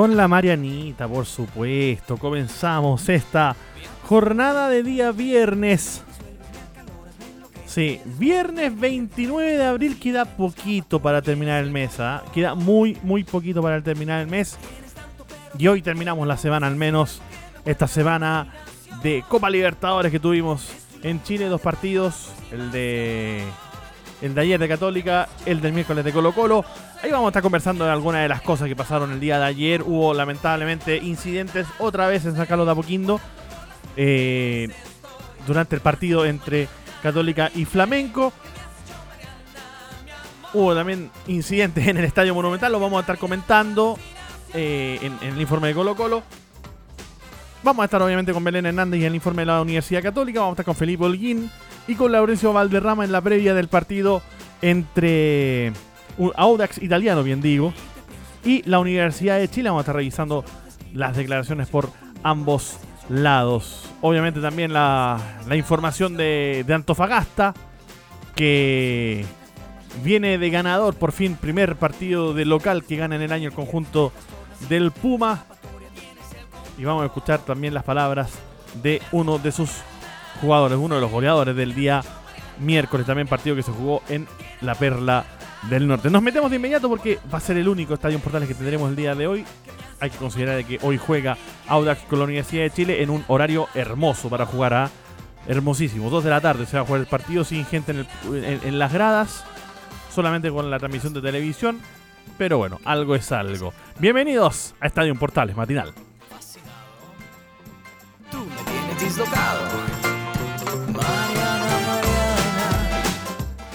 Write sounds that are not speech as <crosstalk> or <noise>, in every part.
Con la Marianita, por supuesto, comenzamos esta jornada de día viernes. Sí, viernes 29 de abril queda poquito para terminar el mes. ¿ah? Queda muy, muy poquito para terminar el mes. Y hoy terminamos la semana al menos. Esta semana de Copa Libertadores que tuvimos en Chile, dos partidos. El de el de ayer de Católica, el del miércoles de Colo Colo. Ahí vamos a estar conversando de algunas de las cosas que pasaron el día de ayer. Hubo lamentablemente incidentes otra vez en San Carlos de Apoquindo eh, durante el partido entre Católica y Flamenco. Hubo también incidentes en el Estadio Monumental, lo vamos a estar comentando eh, en, el informe de Colo Colo. Vamos a estar obviamente con Belén Hernández y el informe de la Universidad Católica. Vamos a estar con Felipe Holguín y con Laurencio Valderrama en la previa del partido entre Audax Italiano, bien digo, y la Universidad de Chile. Vamos a estar revisando las declaraciones por ambos lados. Obviamente también la, información de, de Antofagasta, que viene de ganador, por fin, primer partido de local que gana en el año el conjunto del Puma. Y vamos a escuchar también las palabras de uno de sus jugadores, uno de los goleadores del día miércoles, también partido que se jugó en la Perla del Norte. Nos metemos de inmediato porque va a ser el único estadio en Portales que tendremos el día de hoy. Hay que considerar que hoy juega Audax con la Universidad de Chile en un horario hermoso para jugar a hermosísimo. Dos de la tarde se va a jugar el partido sin gente en, las gradas, solamente con la transmisión de televisión. Pero bueno, algo es algo. Bienvenidos a Estadio en Portales Matinal. Tú me tienes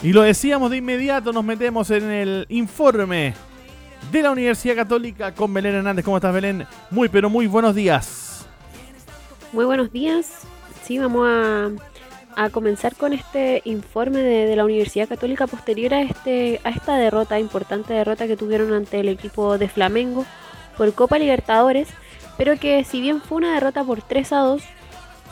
Y lo decíamos de inmediato, nos metemos en el informe de la Universidad Católica con Belén Hernández. ¿Cómo estás, Belén? Muy, pero muy buenos días. Muy buenos días. Sí, vamos a, comenzar con este informe de, la Universidad Católica posterior a, este, a esta derrota, importante derrota que tuvieron ante el equipo de Flamengo por Copa Libertadores, pero que si bien fue una derrota por 3 a 2,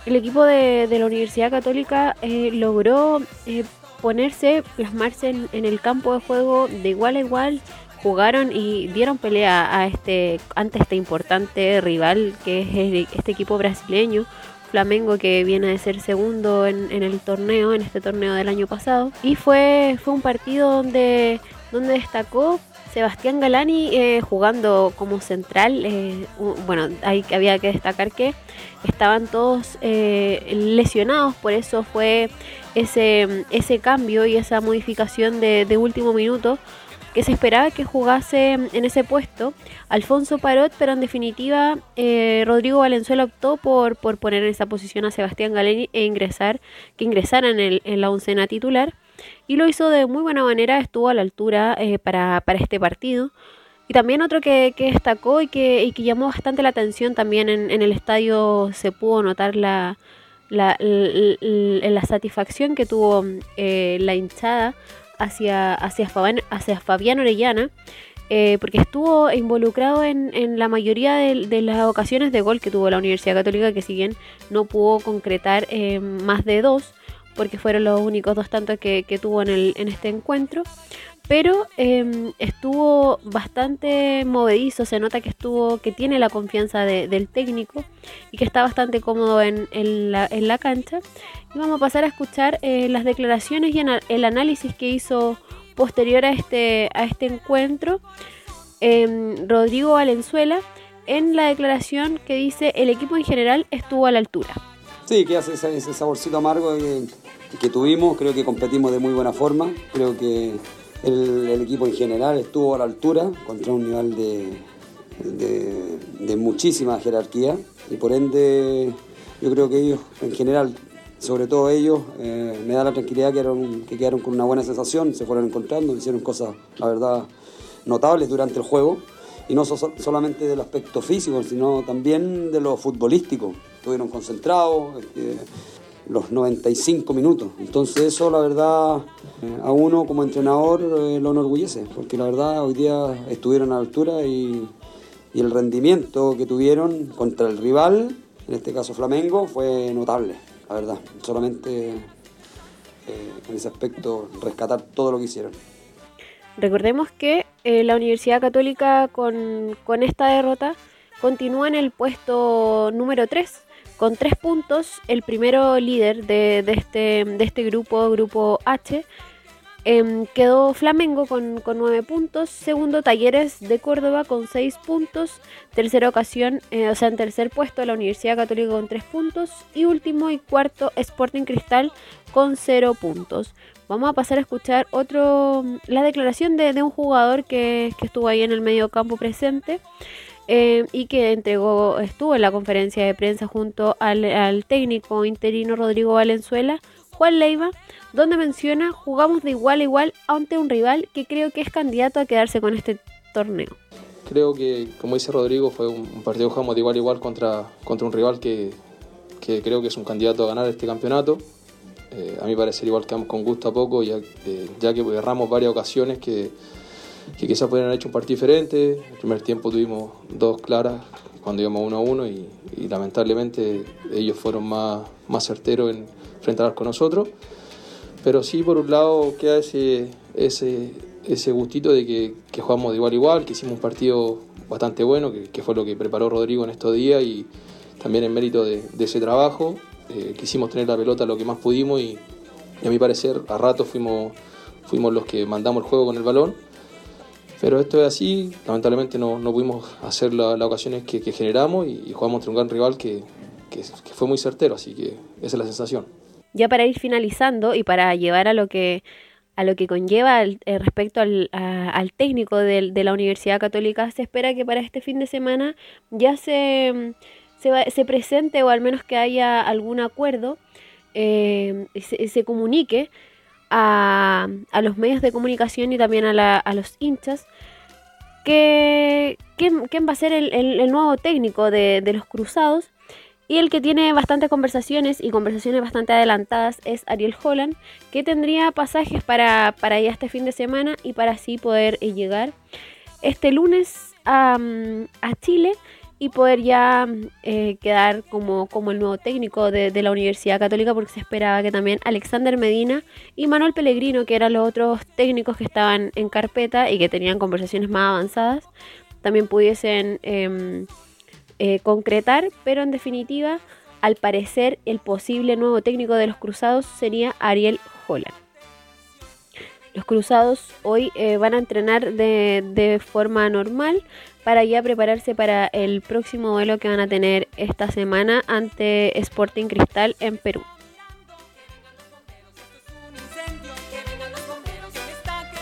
el equipo de, la Universidad Católica eh, logró eh, ponerse, plasmarse en, el campo de juego de igual a igual, jugaron y dieron pelea a este ante este importante rival que es este equipo brasileño. Flamengo que viene de ser segundo en, el torneo, en este torneo del año pasado. Y fue, fue un partido donde, donde destacó Sebastián Galani eh, jugando como central, eh, bueno, hay, había que destacar que estaban todos eh, lesionados, por eso fue ese, ese cambio y esa modificación de, último minuto que se esperaba que jugase en ese puesto Alfonso Parot, pero en definitiva Rodrigo Valenzuela optó por, por poner en esa posición a Sebastián Galani e ingresar, que ingresara en, el, en la oncena titular y lo hizo de muy buena manera, estuvo a la altura eh, para, este partido. Y también otro que, destacó y que, llamó bastante la atención también en, el estadio se pudo notar la, la, satisfacción que tuvo eh, la hinchada hacia, hacia, Fabián, hacia Fabián Orellana, eh, porque estuvo involucrado en, la mayoría de, las ocasiones de gol que tuvo la Universidad Católica, que si bien no pudo concretar más de dos, porque fueron los únicos dos tantos que, tuvo en, el, en este encuentro. Pero em, estuvo bastante movedizo, se nota que estuvo, que tiene la confianza del técnico y que está bastante cómodo en, la, cancha. Y vamos a pasar a escuchar eh, las declaraciones y el análisis que hizo posterior a este, este encuentro em, Rodrigo Valenzuela en la declaración que dice el equipo en general estuvo a la altura. Sí, que hace ese, saborcito amargo que, tuvimos, creo que competimos de muy buena forma, creo que El, equipo en general estuvo a la altura contra un nivel de, muchísima jerarquía y por ende yo creo que ellos en general, sobre todo ellos, eh, me da la tranquilidad que, que quedaron con una buena sensación, se fueron encontrando, hicieron cosas, la verdad, notables durante el juego y no solamente del aspecto físico, sino también de lo futbolístico. Estuvieron concentrados. Eh, los 95 minutos. Entonces eso la verdad eh, a uno como entrenador eh, lo enorgullece, porque la verdad hoy día estuvieron a la altura y, el rendimiento que tuvieron contra el rival, en este caso Flamengo, fue notable, la verdad. Solamente eh, en ese aspecto rescatar todo lo que hicieron. Recordemos que la Universidad Católica con, con esta derrota continúa en el puesto número 3 con tres puntos, el primero líder de, este, de este grupo, grupo H, em, quedó Flamengo con, nueve puntos, segundo Talleres de Córdoba con seis puntos, tercera ocasión, eh, o sea, en tercer puesto la Universidad Católica con tres puntos y último y cuarto Sporting Cristal con cero puntos. Vamos a pasar a escuchar otro, la declaración de, un jugador que, que estuvo ahí en el medio campo presente. Eh, y que entregó, estuvo en la conferencia de prensa junto al, técnico interino Rodrigo Valenzuela, Juan Leiva, donde menciona jugamos de igual a igual ante un rival que creo que es candidato a quedarse con este torneo. Creo que, como dice Rodrigo, fue un, partido que jugamos de igual a igual contra, contra un rival que, que creo que es un candidato a ganar este campeonato. Eh, a mí parece igual que con gusto a poco, ya, eh, ya que erramos varias ocasiones que que quizás podrían haber hecho un partido diferente. En el primer tiempo tuvimos dos claras cuando íbamos uno a uno y, lamentablemente ellos fueron más, más certeros en enfrentar con nosotros. Pero sí, por un lado, queda ese, ese, ese gustito de que, que, jugamos de igual a igual, que hicimos un partido bastante bueno, que, fue lo que preparó Rodrigo en estos días y también en mérito de, ese trabajo. Eh, quisimos tener la pelota lo que más pudimos y, a mi parecer a rato fuimos, fuimos los que mandamos el juego con el balón pero esto es así, lamentablemente no, no pudimos hacer las ocasiones que, generamos y, jugamos contra un gran rival que, que, fue muy certero, así que esa es la sensación. Ya para ir finalizando y para llevar a lo que a lo que conlleva eh, respecto al, al técnico de, de, la Universidad Católica, se espera que para este fin de semana ya se, se, se presente o al menos que haya algún acuerdo, eh, se, se comunique a, los medios de comunicación y también a, a los hinchas que, quién, va a ser el, nuevo técnico de, los Cruzados. Y el que tiene bastantes conversaciones y conversaciones bastante adelantadas es Ariel Holland, que tendría pasajes para, para ya este fin de semana y para así poder llegar este lunes a, a Chile y poder ya eh, quedar como, como el nuevo técnico de, la Universidad Católica porque se esperaba que también Alexander Medina y Manuel Pellegrino, que eran los otros técnicos que estaban en carpeta y que tenían conversaciones más avanzadas, también pudiesen em, eh, concretar, pero en definitiva, al parecer, el posible nuevo técnico de los Cruzados sería Ariel Holland. Los Cruzados hoy eh, van a entrenar de, de forma normal, para ya prepararse para el próximo duelo que van a tener esta semana ante Sporting Cristal en Perú.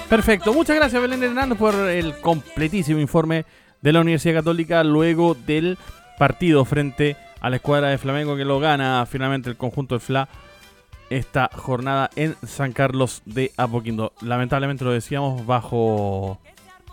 Perfecto, muchas gracias Belén Hernández por el completísimo informe de la Universidad Católica luego del partido frente a la escuadra de Flamengo que lo gana finalmente el conjunto del FLA esta jornada en San Carlos de Apoquindo. Lamentablemente lo decíamos bajo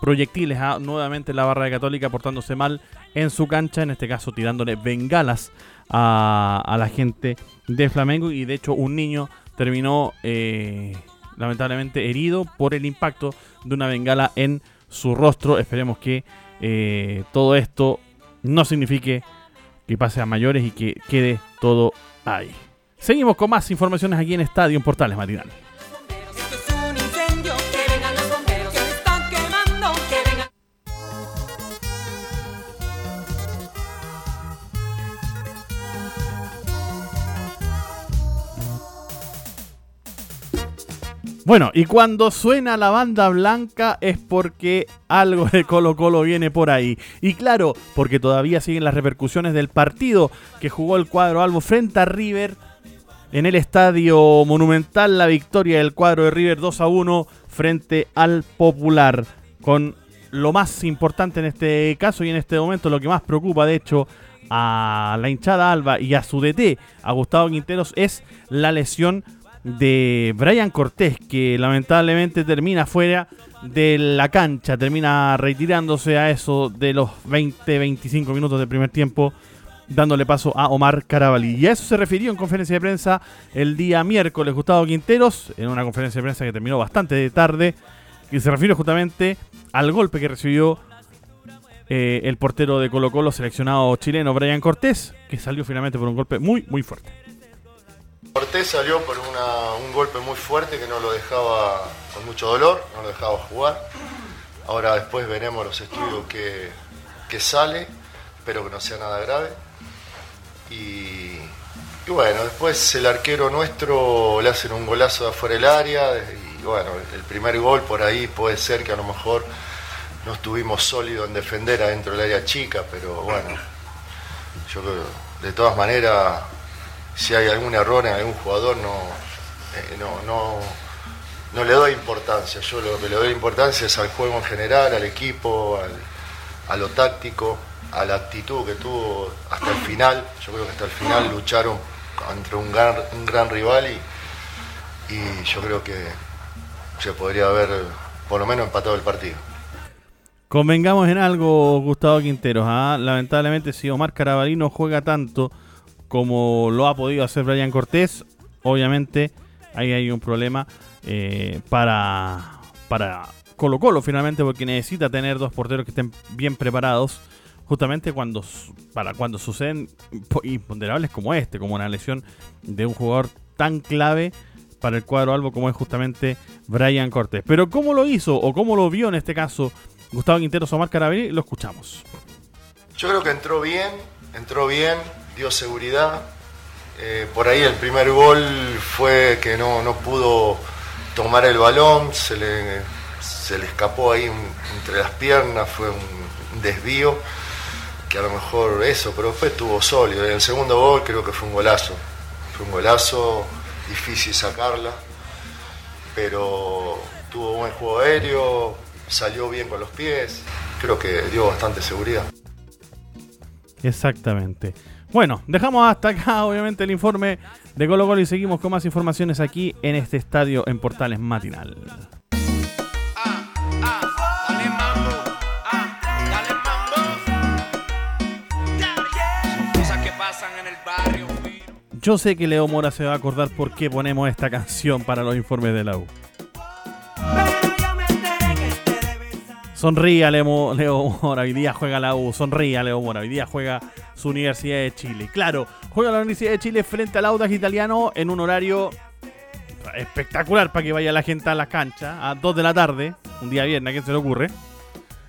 proyectiles a nuevamente la barra de Católica portándose mal en su cancha, en este caso tirándole bengalas a, la gente de Flamengo y de hecho un niño terminó eh, lamentablemente herido por el impacto de una bengala en su rostro. Esperemos que eh, todo esto no signifique que pase a mayores y que quede todo ahí. Seguimos con más informaciones aquí en Estadio Portales Matinal. Bueno, y cuando suena la banda blanca es porque algo de Colo Colo viene por ahí. Y claro, porque todavía siguen las repercusiones del partido que jugó el cuadro Albo frente a River en el estadio Monumental la victoria del cuadro de River 2 a 1 frente al Popular. Con lo más importante en este caso y en este momento, lo que más preocupa de hecho a la hinchada Alba y a su DT, a Gustavo Quinteros, es la lesión de Brian Cortés, que lamentablemente termina fuera de la cancha, termina retirándose a eso de los 20-25 minutos del primer tiempo dándole paso a Omar Carabalí. Y a eso se refirió en conferencia de prensa el día miércoles Gustavo Quinteros, en una conferencia de prensa que terminó bastante de tarde, y se refiere justamente al golpe que recibió eh, el portero de Colo Colo seleccionado chileno Brian Cortés, que salió finalmente por un golpe muy, muy fuerte. Cortés salió por un golpe muy fuerte que no lo dejaba con mucho dolor, no lo dejaba jugar. Ahora después veremos los estudios que, que sale, espero que no sea nada grave. Y, bueno, después el arquero nuestro le hacen un golazo de afuera del área y bueno, el primer gol por ahí puede ser que a lo mejor no estuvimos sólidos en defender adentro del área chica, pero bueno, yo creo, de todas maneras, si hay algún error en algún jugador, no, eh, no, no, no, le doy importancia. Yo lo que le doy importancia es al juego en general, al equipo, a lo táctico a la actitud que tuvo hasta el final. Yo creo que hasta el final lucharon entre un gran, un gran rival y, y yo creo que se podría haber por lo menos empatado el partido. Convengamos en algo, Gustavo Quinteros. ¿ah? Lamentablemente, si Omar Carabalí no juega tanto como lo ha podido hacer Brian Cortés, obviamente ahí hay un problema eh, para, para Colo Colo finalmente, porque necesita tener dos porteros que estén bien preparados justamente cuando para cuando suceden imponderables como este, como una lesión de un jugador tan clave para el cuadro albo como es justamente Brian Cortés. Pero cómo lo hizo o cómo lo vio en este caso Gustavo Quintero Omar Carabelli, lo escuchamos. Yo creo que entró bien, entró bien, dio seguridad. Eh, por ahí el primer gol fue que no, no pudo tomar el balón, se le, se le escapó ahí entre las piernas, fue un desvío que a lo mejor eso, pero después estuvo sólido. El segundo gol creo que fue un golazo. Fue un golazo, difícil sacarla, pero tuvo buen juego aéreo, salió bien con los pies, creo que dio bastante seguridad. Exactamente. Bueno, dejamos hasta acá <laughs> obviamente el informe de Colo Colo y seguimos con más informaciones aquí en este estadio en Portales Matinal. Yo sé que Leo Mora se va a acordar por qué ponemos esta canción para los informes de la U. Sonría Leo, Mora, hoy día juega la U. Sonría Leo Mora, hoy día juega su Universidad de Chile. Claro, juega la Universidad de Chile frente al Audax italiano en un horario espectacular para que vaya la gente a la cancha a 2 de la tarde, un día viernes, ¿a quién se le ocurre?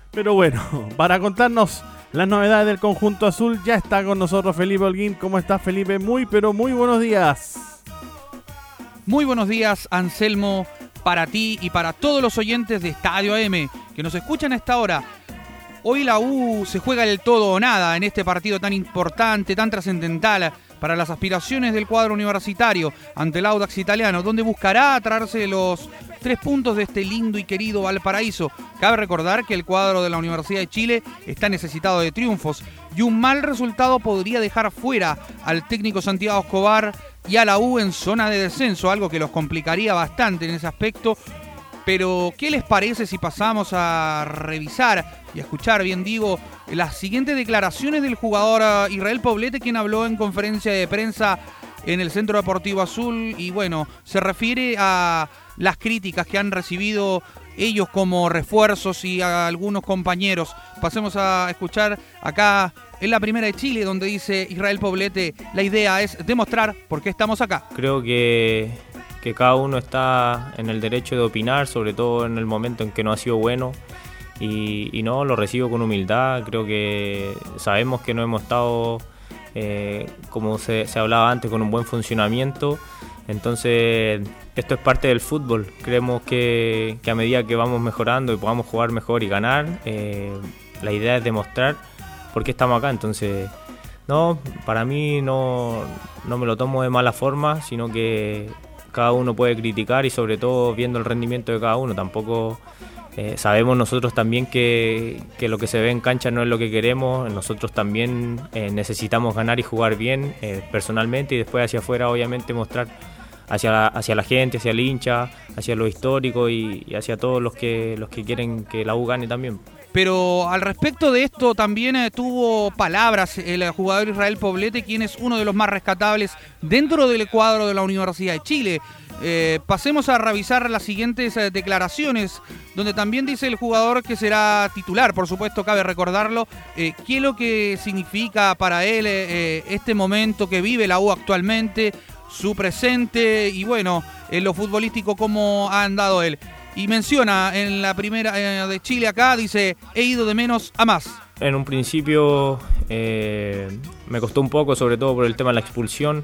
Pero bueno, <laughs> para contarnos las novedades del conjunto azul. Ya está con nosotros Felipe Holguín. ¿Cómo estás, Felipe? Muy, pero muy buenos días. Muy buenos días, Anselmo, para ti y para todos los oyentes de Estadio AM que nos escuchan a esta hora. Hoy la U se juega el todo o nada en este partido tan importante, tan trascendental para las aspiraciones del cuadro universitario ante el Audax italiano, donde buscará traerse los tres puntos de este lindo y querido Valparaíso. Cabe recordar que el cuadro de la Universidad de Chile está necesitado de triunfos y un mal resultado podría dejar fuera al técnico Santiago Escobar y a la U en zona de descenso, algo que los complicaría bastante en ese aspecto. Pero, ¿qué les parece si pasamos a revisar y a escuchar, bien digo, las siguientes declaraciones del jugador eh, Israel Poblete, quien habló en conferencia de prensa en el Centro Deportivo Azul y bueno, se refiere a las críticas que han recibido ellos como refuerzos y algunos compañeros. Pasemos a escuchar acá en la primera de Chile, donde dice Israel Poblete, la idea es demostrar por qué estamos acá. Creo que, que cada uno está en el derecho de opinar, sobre todo en el momento en que no ha sido bueno. Y, no, lo recibo con humildad. Creo que sabemos que no hemos estado, eh, como se, se hablaba antes, con un buen funcionamiento. Entonces, esto es parte del fútbol. Creemos que, a medida que vamos mejorando y podamos jugar mejor y ganar, eh, la idea es demostrar por qué estamos acá. Entonces, No, para mí no, no me lo tomo de mala forma, sino que cada uno puede criticar y sobre todo viendo el rendimiento de cada uno. Tampoco eh, sabemos nosotros también que, que, lo que se ve en cancha no es lo que queremos. Nosotros también eh, necesitamos ganar y jugar bien personalmente y después hacia afuera obviamente mostrar hacia la, hacia la gente, hacia el hincha, hacia lo histórico y, hacia todos los que, los que quieren que la U gane también. Pero al respecto de esto también eh, tuvo palabras el jugador Israel Poblete, quien es uno de los más rescatables dentro del cuadro de la Universidad de Chile. Eh, pasemos a revisar las siguientes eh, declaraciones, donde también dice el jugador que será titular, por supuesto, cabe recordarlo. Eh, ¿Qué es lo que significa para él eh, este momento que vive la U actualmente, su presente y bueno, en lo futbolístico, cómo ha andado él? Y menciona en la primera eh, de Chile acá, dice, he ido de menos a más. En un principio eh, me costó un poco, sobre todo por el tema de la expulsión.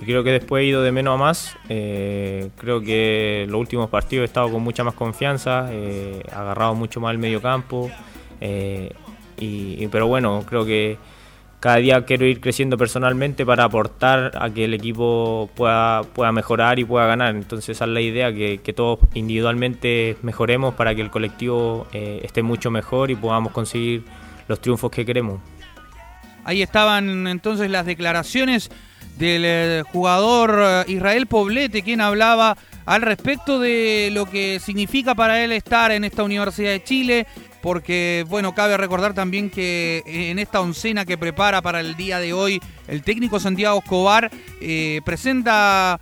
Y creo que después he ido de menos a más. Eh, creo que los últimos partidos he estado con mucha más confianza, agarrado mucho más el medio campo. y- pero bueno, creo que cada día quiero ir creciendo personalmente para aportar a que el equipo pueda, pueda mejorar y pueda ganar. Entonces esa es la idea, que, todos individualmente mejoremos para que el colectivo eh, esté mucho mejor y podamos conseguir los triunfos que queremos. Ahí estaban entonces las declaraciones del eh, jugador eh, Israel Poblete, quien hablaba al respecto de lo que significa para él estar en esta Universidad de Chile, porque, bueno, cabe recordar también que en esta oncena que prepara para el día de hoy el técnico Santiago Escobar eh, presenta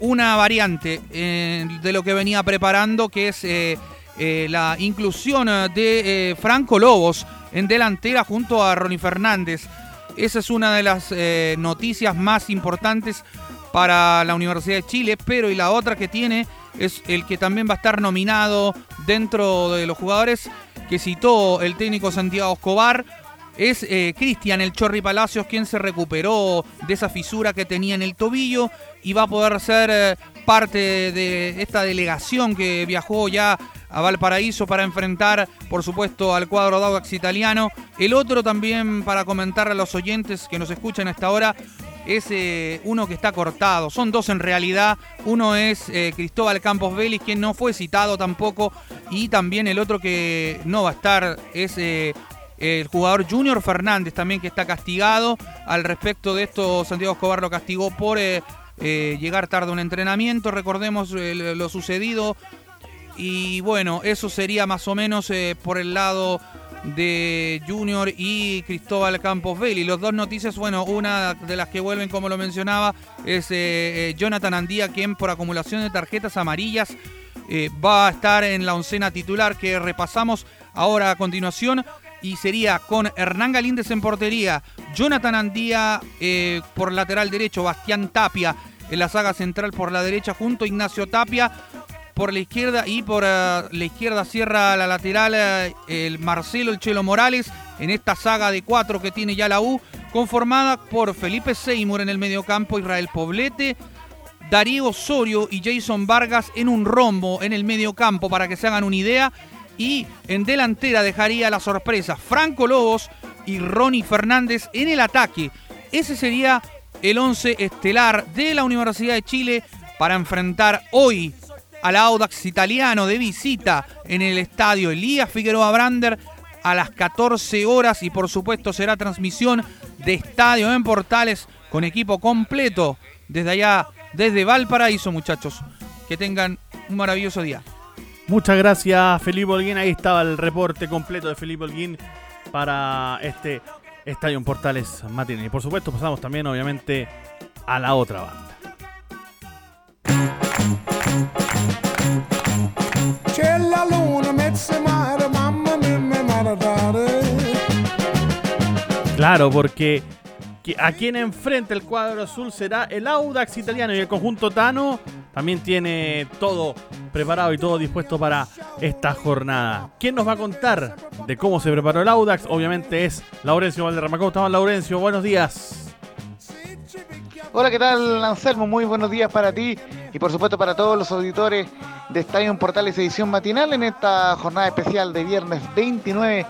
una variante eh, de lo que venía preparando, que es eh, eh, la inclusión eh, de eh, Franco Lobos en delantera junto a Ronnie Fernández. Esa es una de las eh, noticias más importantes para la Universidad de Chile, pero y la otra que tiene es el que también va a estar nominado dentro de los jugadores que citó el técnico Santiago Escobar. Es eh, Cristian el Chorri Palacios quien se recuperó de esa fisura que tenía en el tobillo y va a poder ser eh, parte de esta delegación que viajó ya a Valparaíso para enfrentar, por supuesto, al cuadro de Audax italiano. El otro también para comentar a los oyentes que nos escuchan a esta hora es uno que está cortado. Son dos en realidad. Uno es eh, Cristóbal Campos Vélez, quien no fue citado tampoco. Y también el otro que no va a estar es eh, el jugador Junior Fernández, también que está castigado. Al respecto de esto, Santiago Escobar lo castigó por eh, llegar tarde a un entrenamiento. Recordemos lo sucedido. Y bueno, eso sería más o menos por el lado de Junior y Cristóbal Campos Belli. Los dos noticias, bueno, una de las que vuelven, como lo mencionaba, es eh, eh, Jonathan Andía, quien por acumulación de tarjetas amarillas eh, va a estar en la oncena titular que repasamos ahora a continuación. Y sería con Hernán Galíndez en portería, Jonathan Andía por lateral derecho, Bastián Tapia en la saga central por la derecha, junto a Ignacio Tapia por la izquierda y por eh, la izquierda cierra la lateral eh, el Marcelo El Chelo Morales en esta saga de cuatro que tiene ya la U, conformada por Felipe Seymour en el mediocampo, Israel Poblete, Darío Osorio y Jason Vargas en un rombo en el mediocampo para que se hagan una idea. Y en delantera dejaría la sorpresa Franco Lobos y Ronnie Fernández en el ataque. Ese sería el 11 estelar de la Universidad de Chile para enfrentar hoy al Audax italiano de visita en el estadio Elías Figueroa Brander a las 14 horas y por supuesto será transmisión de estadio en Portales con equipo completo desde allá, desde Valparaíso muchachos. Que tengan un maravilloso día. Muchas gracias, Felipe Holguín. Ahí estaba el reporte completo de Felipe Holguín para este Estadio en Portales matinal. Y por supuesto, pasamos también, obviamente, a la otra banda. Claro, porque que- a quien enfrenta el cuadro azul será el Audax italiano y el conjunto Tano también tiene todo preparado y todo dispuesto para esta jornada. ¿Quién nos va a contar de cómo se preparó el Audax? Obviamente es Laurencio Valderrama. ¿Cómo estamos, Laurencio? Buenos días. Hola, ¿qué tal, Anselmo? Muy buenos días para ti y por supuesto para todos los auditores de Estadio Portales edición matinal en esta jornada especial de viernes 29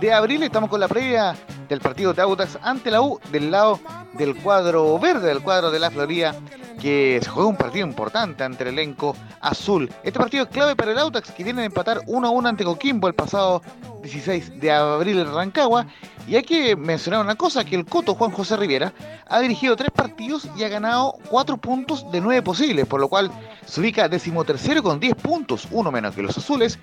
de abril. Estamos con la previa del partido de Audax ante la U del lado del cuadro verde, del cuadro de la Florida, que se juega un partido importante ante el elenco azul. Este partido es clave para el Audax, que viene de empatar 1 a 1 ante Coquimbo el pasado 16 de abril en Rancagua. Y hay que mencionar una cosa, que el Coto Juan José Rivera ha dirigido tres partidos y ha ganado cuatro puntos de nueve posibles, por lo cual se ubica decimotercero con 10 puntos, uno menos que los azules,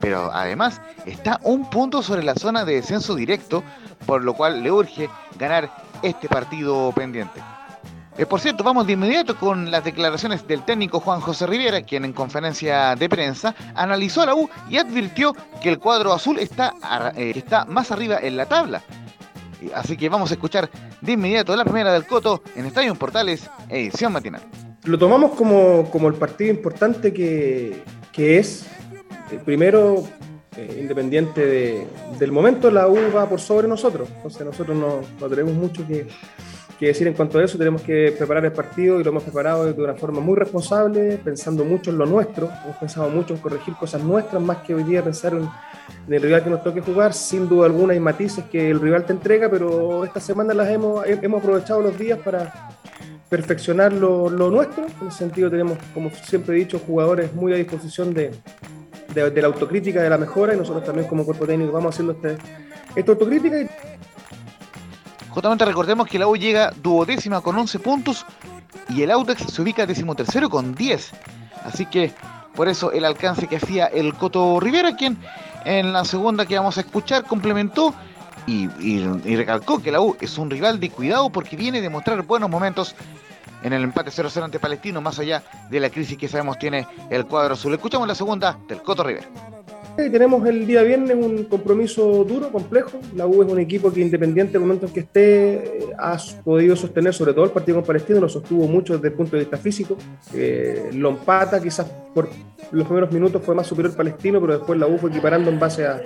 pero además está un punto sobre la zona de descenso directo, por lo cual le urge ganar este partido pendiente. Eh, por cierto, vamos de inmediato con las declaraciones del técnico Juan José Rivera, quien en conferencia de prensa analizó la U y advirtió que el cuadro azul está, eh, está más arriba en la tabla. Así que vamos a escuchar de inmediato la primera del Coto en Estadio Portales, edición matinal. Lo tomamos como, como el partido importante que, que es. Eh, primero, eh, independiente de, del momento, la U va por sobre nosotros. Entonces nosotros no, tenemos mucho que, decir en cuanto a eso. Tenemos que preparar el partido y lo hemos preparado de una forma muy responsable, pensando mucho en lo nuestro. Hemos pensado mucho en corregir cosas nuestras, más que hoy día pensar en, el rival que nos toque jugar. Sin duda alguna hay matices que el rival te entrega, pero esta semana las hemos, hemos aprovechado los días para perfeccionar lo, lo, nuestro. En ese sentido tenemos, como siempre he dicho, jugadores muy a disposición de, de, la autocrítica, de la mejora, y nosotros también como cuerpo técnico vamos haciendo este, esta autocrítica. Justamente recordemos que la U llega duodécima con 11 puntos y el Audax se ubica decimotercero con 10. Así que por eso el alcance que hacía el Coto Rivera, quien en la segunda que vamos a escuchar complementó y, y, y, recalcó que la U es un rival de cuidado porque viene de mostrar buenos momentos en el empate 0-0 ante Palestino, más allá de la crisis que sabemos tiene el cuadro azul. Escuchamos la segunda del Coto Rivera. Tenemos el día viernes un compromiso duro, complejo. La U es un equipo que independiente del momento en que esté ha podido sostener sobre todo el partido con Palestino, lo sostuvo mucho desde el punto de vista físico. Eh, lo empata, quizás por los primeros minutos fue más superior Palestino, pero después la U fue equiparando en base a,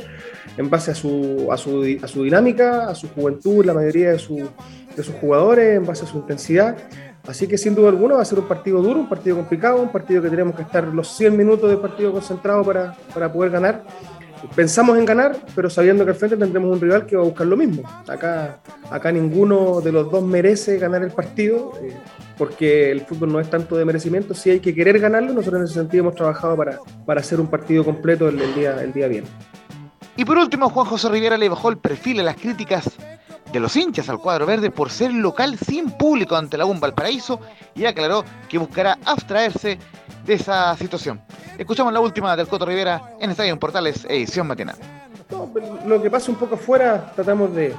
en base a, su, a, su, a su dinámica, a su juventud, la mayoría de, su, de sus jugadores, en base a su intensidad. Así que sin duda alguna va a ser un partido duro, un partido complicado, un partido que tenemos que estar los 100 minutos de partido concentrado para, para poder ganar. Pensamos en ganar, pero sabiendo que al frente tendremos un rival que va a buscar lo mismo. Acá, acá ninguno de los dos merece ganar el partido, eh, porque el fútbol no es tanto de merecimiento, sí hay que querer ganarlo. Nosotros en ese sentido hemos trabajado para, para hacer un partido completo el, día, el día viernes. Y por último, Juan José Rivera le bajó el perfil a las críticas de los hinchas al cuadro verde por ser local sin público ante la Bomba Valparaíso y aclaró que buscará abstraerse de esa situación. Escuchamos la última del Coto Rivera en Estadio Portales, edición matinal. Lo que pasa un poco afuera, tratamos de,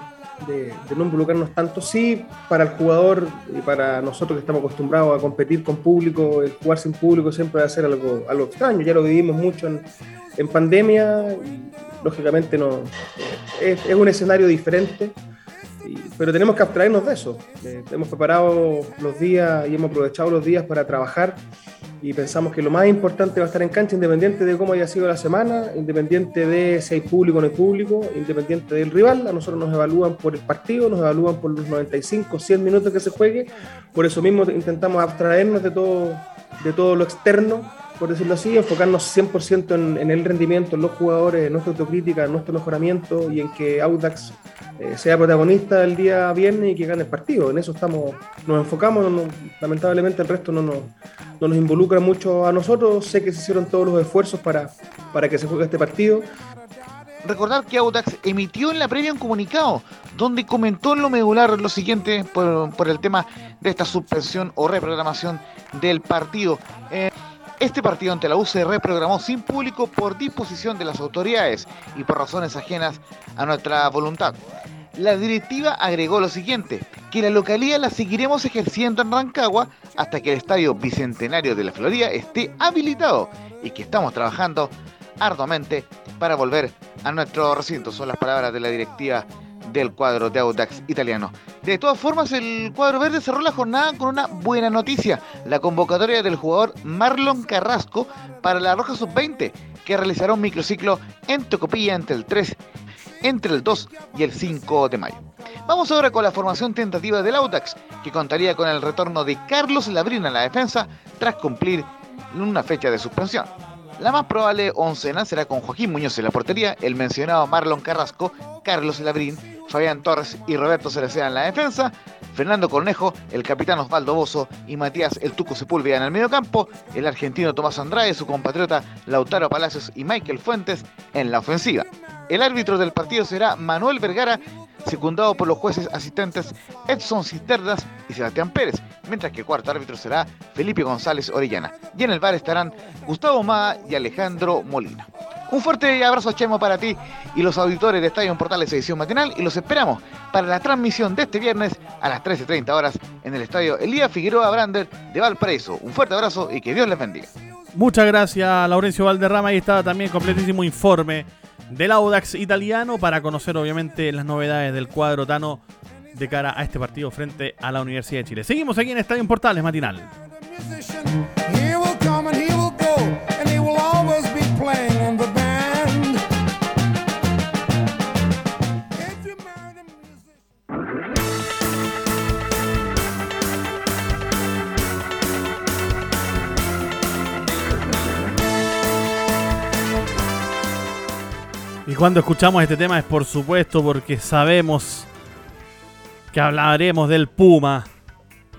no involucrarnos tanto. Sí, para el jugador y para nosotros que estamos acostumbrados a competir con público, el jugar sin público siempre va a ser algo, algo extraño. Ya lo vivimos mucho en, en pandemia, y, lógicamente no, es, es un escenario diferente pero tenemos que abstraernos de eso. Eh, hemos preparado los días y hemos aprovechado los días para trabajar y pensamos que lo más importante va a estar en cancha, independiente de cómo haya sido la semana, independiente de si hay público o no hay público, independiente del rival. A nosotros nos evalúan por el partido, nos evalúan por los 95, 100 minutos que se juegue. Por eso mismo intentamos abstraernos de todo, de todo lo externo por decirlo así, enfocarnos 100% en, en, el rendimiento, en los jugadores, en nuestra autocrítica, en nuestro mejoramiento y en que Audax eh, sea protagonista el día viernes y que gane el partido. En eso estamos, nos enfocamos, lamentablemente el resto no, no, no, nos involucra mucho a nosotros. Sé que se hicieron todos los esfuerzos para, para que se juegue este partido. Recordar que Audax emitió en la previa un comunicado donde comentó en lo medular lo siguiente por, por el tema de esta suspensión o reprogramación del partido. Eh, este partido ante la U se reprogramó sin público por disposición de las autoridades y por razones ajenas a nuestra voluntad. La directiva agregó lo siguiente, que la localidad la seguiremos ejerciendo en Rancagua hasta que el Estadio Bicentenario de la Florida esté habilitado y que estamos trabajando arduamente para volver a nuestro recinto. Son las palabras de la directiva del cuadro de Audax italiano. De todas formas, el cuadro verde cerró la jornada con una buena noticia, la convocatoria del jugador Marlon Carrasco para la Roja Sub-20, que realizará un microciclo en Tocopilla entre el 3, entre el 2 y el 5 de mayo. Vamos ahora con la formación tentativa del Audax, que contaría con el retorno de Carlos Labrina a la defensa tras cumplir una fecha de suspensión. La más probable oncena será con Joaquín Muñoz en la portería, el mencionado Marlon Carrasco, Carlos Labrín, Fabián Torres y Roberto Cereceda en la defensa, Fernando Cornejo, el capitán Osvaldo Bozo y Matías El Tuco Sepúlveda en el mediocampo, el argentino Tomás Andrade, su compatriota Lautaro Palacios y Michael Fuentes en la ofensiva. El árbitro del partido será Manuel Vergara, secundado por los jueces asistentes Edson Cisterdas y Sebastián Pérez, mientras que el cuarto árbitro será Felipe González Orellana. Y en el bar estarán Gustavo Mada y Alejandro Molina. Un fuerte abrazo Chemo para ti y los auditores de Estadio en Portales Edición Matinal y los esperamos para la transmisión de este viernes a las 13.30 horas en el Estadio Elías Figueroa Brander de Valparaíso. Un fuerte abrazo y que Dios les bendiga. Muchas gracias, Laurencio Valderrama. Ahí estaba también completísimo informe del Audax italiano para conocer, obviamente, las novedades del cuadro Tano de cara a este partido frente a la Universidad de Chile. Seguimos aquí en Estadio Portales Matinal. Cuando escuchamos este tema es por supuesto porque sabemos que hablaremos del Puma,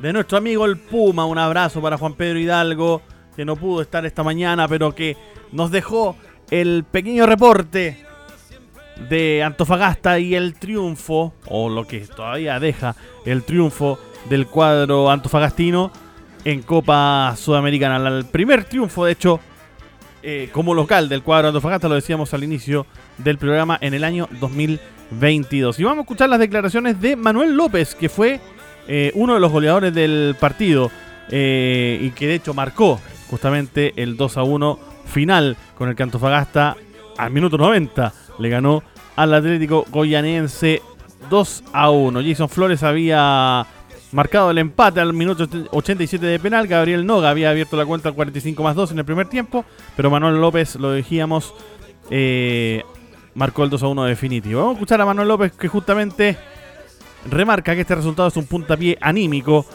de nuestro amigo el Puma. Un abrazo para Juan Pedro Hidalgo, que no pudo estar esta mañana, pero que nos dejó el pequeño reporte de Antofagasta y el triunfo, o lo que todavía deja el triunfo del cuadro antofagastino en Copa Sudamericana. El primer triunfo, de hecho, eh, como local del cuadro Antofagasta, lo decíamos al inicio del programa en el año 2022. Y vamos a escuchar las declaraciones de Manuel López, que fue eh, uno de los goleadores del partido eh, y que de hecho marcó justamente el 2 a 1 final con el que Antofagasta al minuto 90 le ganó al Atlético Goyanense 2 a 1. Jason Flores había marcado el empate al minuto 87 de penal. Gabriel Noga había abierto la cuenta al 45 más 2 en el primer tiempo. Pero Manuel López, lo decíamos, eh, marcó el 2 a 1 definitivo. Vamos a escuchar a Manuel López que justamente remarca que este resultado es un puntapié anímico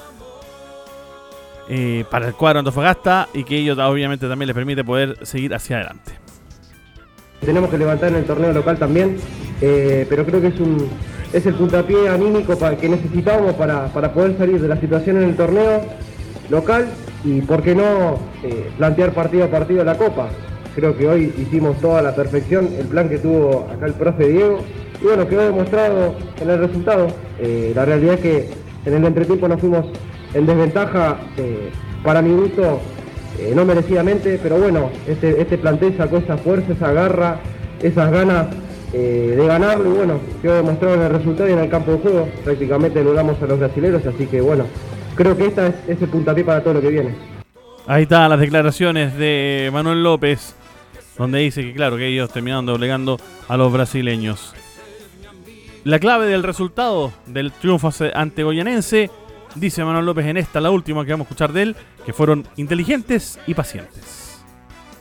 eh, para el cuadro Antofagasta y que ello obviamente también les permite poder seguir hacia adelante. Tenemos que levantar en el torneo local también, eh, pero creo que es un es el puntapié anímico que necesitábamos para, para poder salir de la situación en el torneo local y por qué no eh, plantear partido a partido la copa. Creo que hoy hicimos toda la perfección, el plan que tuvo acá el profe Diego, y bueno, quedó demostrado en el resultado. Eh, la realidad es que en el entretiempo nos fuimos en desventaja, para mi gusto, eh, no merecidamente, pero bueno, este, este plantel sacó esa fuerza, esa garra, esas ganas eh, de ganarlo y bueno, quedó demostrado en el resultado y en el campo de juego. Prácticamente logramos a los brasileños, así que bueno, creo que esta es, es el puntapié para todo lo que viene. Ahí están las declaraciones de Manuel López, donde dice que claro, que ellos terminaron doblegando a los brasileños. La clave del resultado del triunfo ante Goyanense, dice Manuel López en esta, la última que vamos a escuchar de él, que fueron inteligentes y pacientes.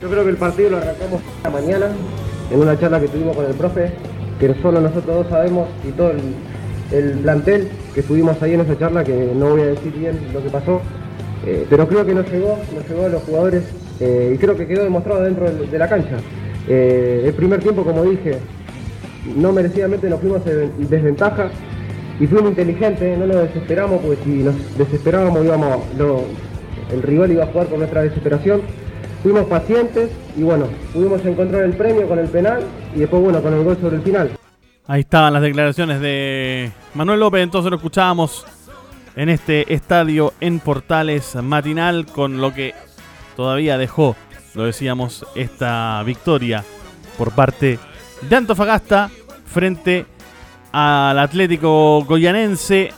Yo creo que el partido lo arrancamos esta mañana en una charla que tuvimos con el profe, que solo nosotros dos sabemos y todo el, el plantel que estuvimos ahí en esa charla, que no voy a decir bien lo que pasó, eh, pero creo que nos llegó, nos llegó a los jugadores eh, y creo que quedó demostrado dentro de, la cancha. Eh, el primer tiempo, como dije, no merecidamente nos fuimos en desventaja y fuimos inteligentes, no nos desesperamos, porque si nos desesperábamos íbamos, lo- el rival iba a jugar con nuestra desesperación. Fuimos pacientes y bueno, pudimos encontrar el premio con el penal y después bueno, con el gol sobre el final. Ahí estaban las declaraciones de Manuel López, entonces lo escuchábamos en este estadio en Portales matinal con lo que todavía dejó, lo decíamos, esta victoria por parte de Antofagasta frente al Atlético Goyanense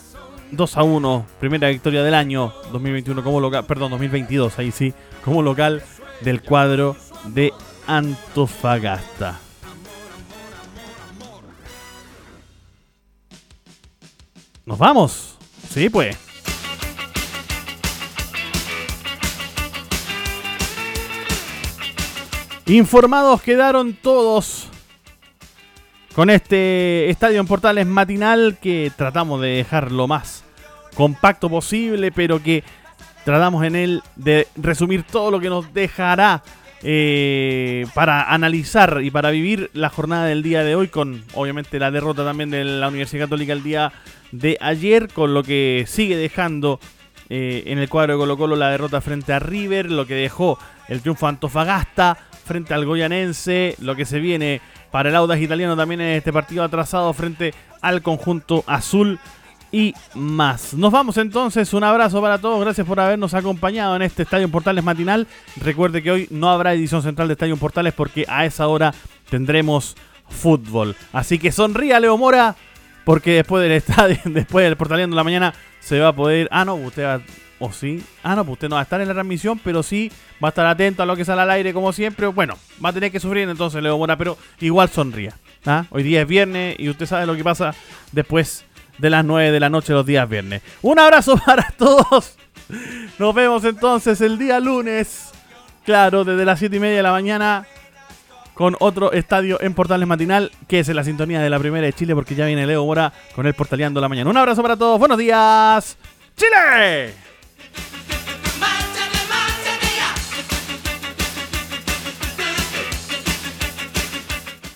2 a 1, primera victoria del año 2021 como local, perdón, 2022, ahí sí, como local del cuadro de Antofagasta. ¿Nos vamos? Sí, pues. Informados quedaron todos con este estadio en Portales matinal que tratamos de dejar lo más compacto posible, pero que tratamos en él de resumir todo lo que nos dejará eh, para analizar y para vivir la jornada del día de hoy con obviamente la derrota también de la Universidad Católica el día de ayer, con lo que sigue dejando eh, en el cuadro de Colo Colo la derrota frente a River, lo que dejó el triunfo Antofagasta frente al Goyanense, lo que se viene para el Audas italiano también en este partido atrasado frente al conjunto azul y más. Nos vamos entonces, un abrazo para todos, gracias por habernos acompañado en este Estadio Portales matinal. Recuerde que hoy no habrá edición central de Estadio Portales porque a esa hora tendremos fútbol. Así que sonría Leo Mora porque después del estadio, <laughs> después del Portaleando de la mañana se va a poder... Ah, no, usted va... ¿O sí? Ah, no, pues usted no va a estar en la transmisión, pero sí va a estar atento a lo que sale al aire como siempre. Bueno, va a tener que sufrir entonces Leo Mora, pero igual sonría. ¿ah? Hoy día es viernes y usted sabe lo que pasa después de las 9 de la noche los días viernes. Un abrazo <laughs> para todos. Nos vemos entonces el día lunes. Claro, desde las 7 y media de la mañana con otro estadio en Portales Matinal, que es en la sintonía de la primera de Chile, porque ya viene Leo Mora con el Portaleando la mañana. Un abrazo para todos, buenos días, Chile.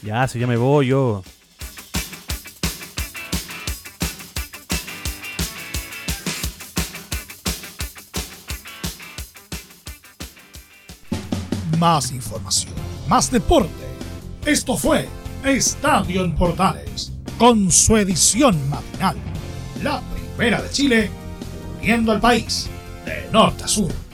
Ya, si ya me voy yo. Más información, más deporte. Esto fue Estadio en Portales, con su edición matinal. La primera de Chile, viendo al país de norte a sur.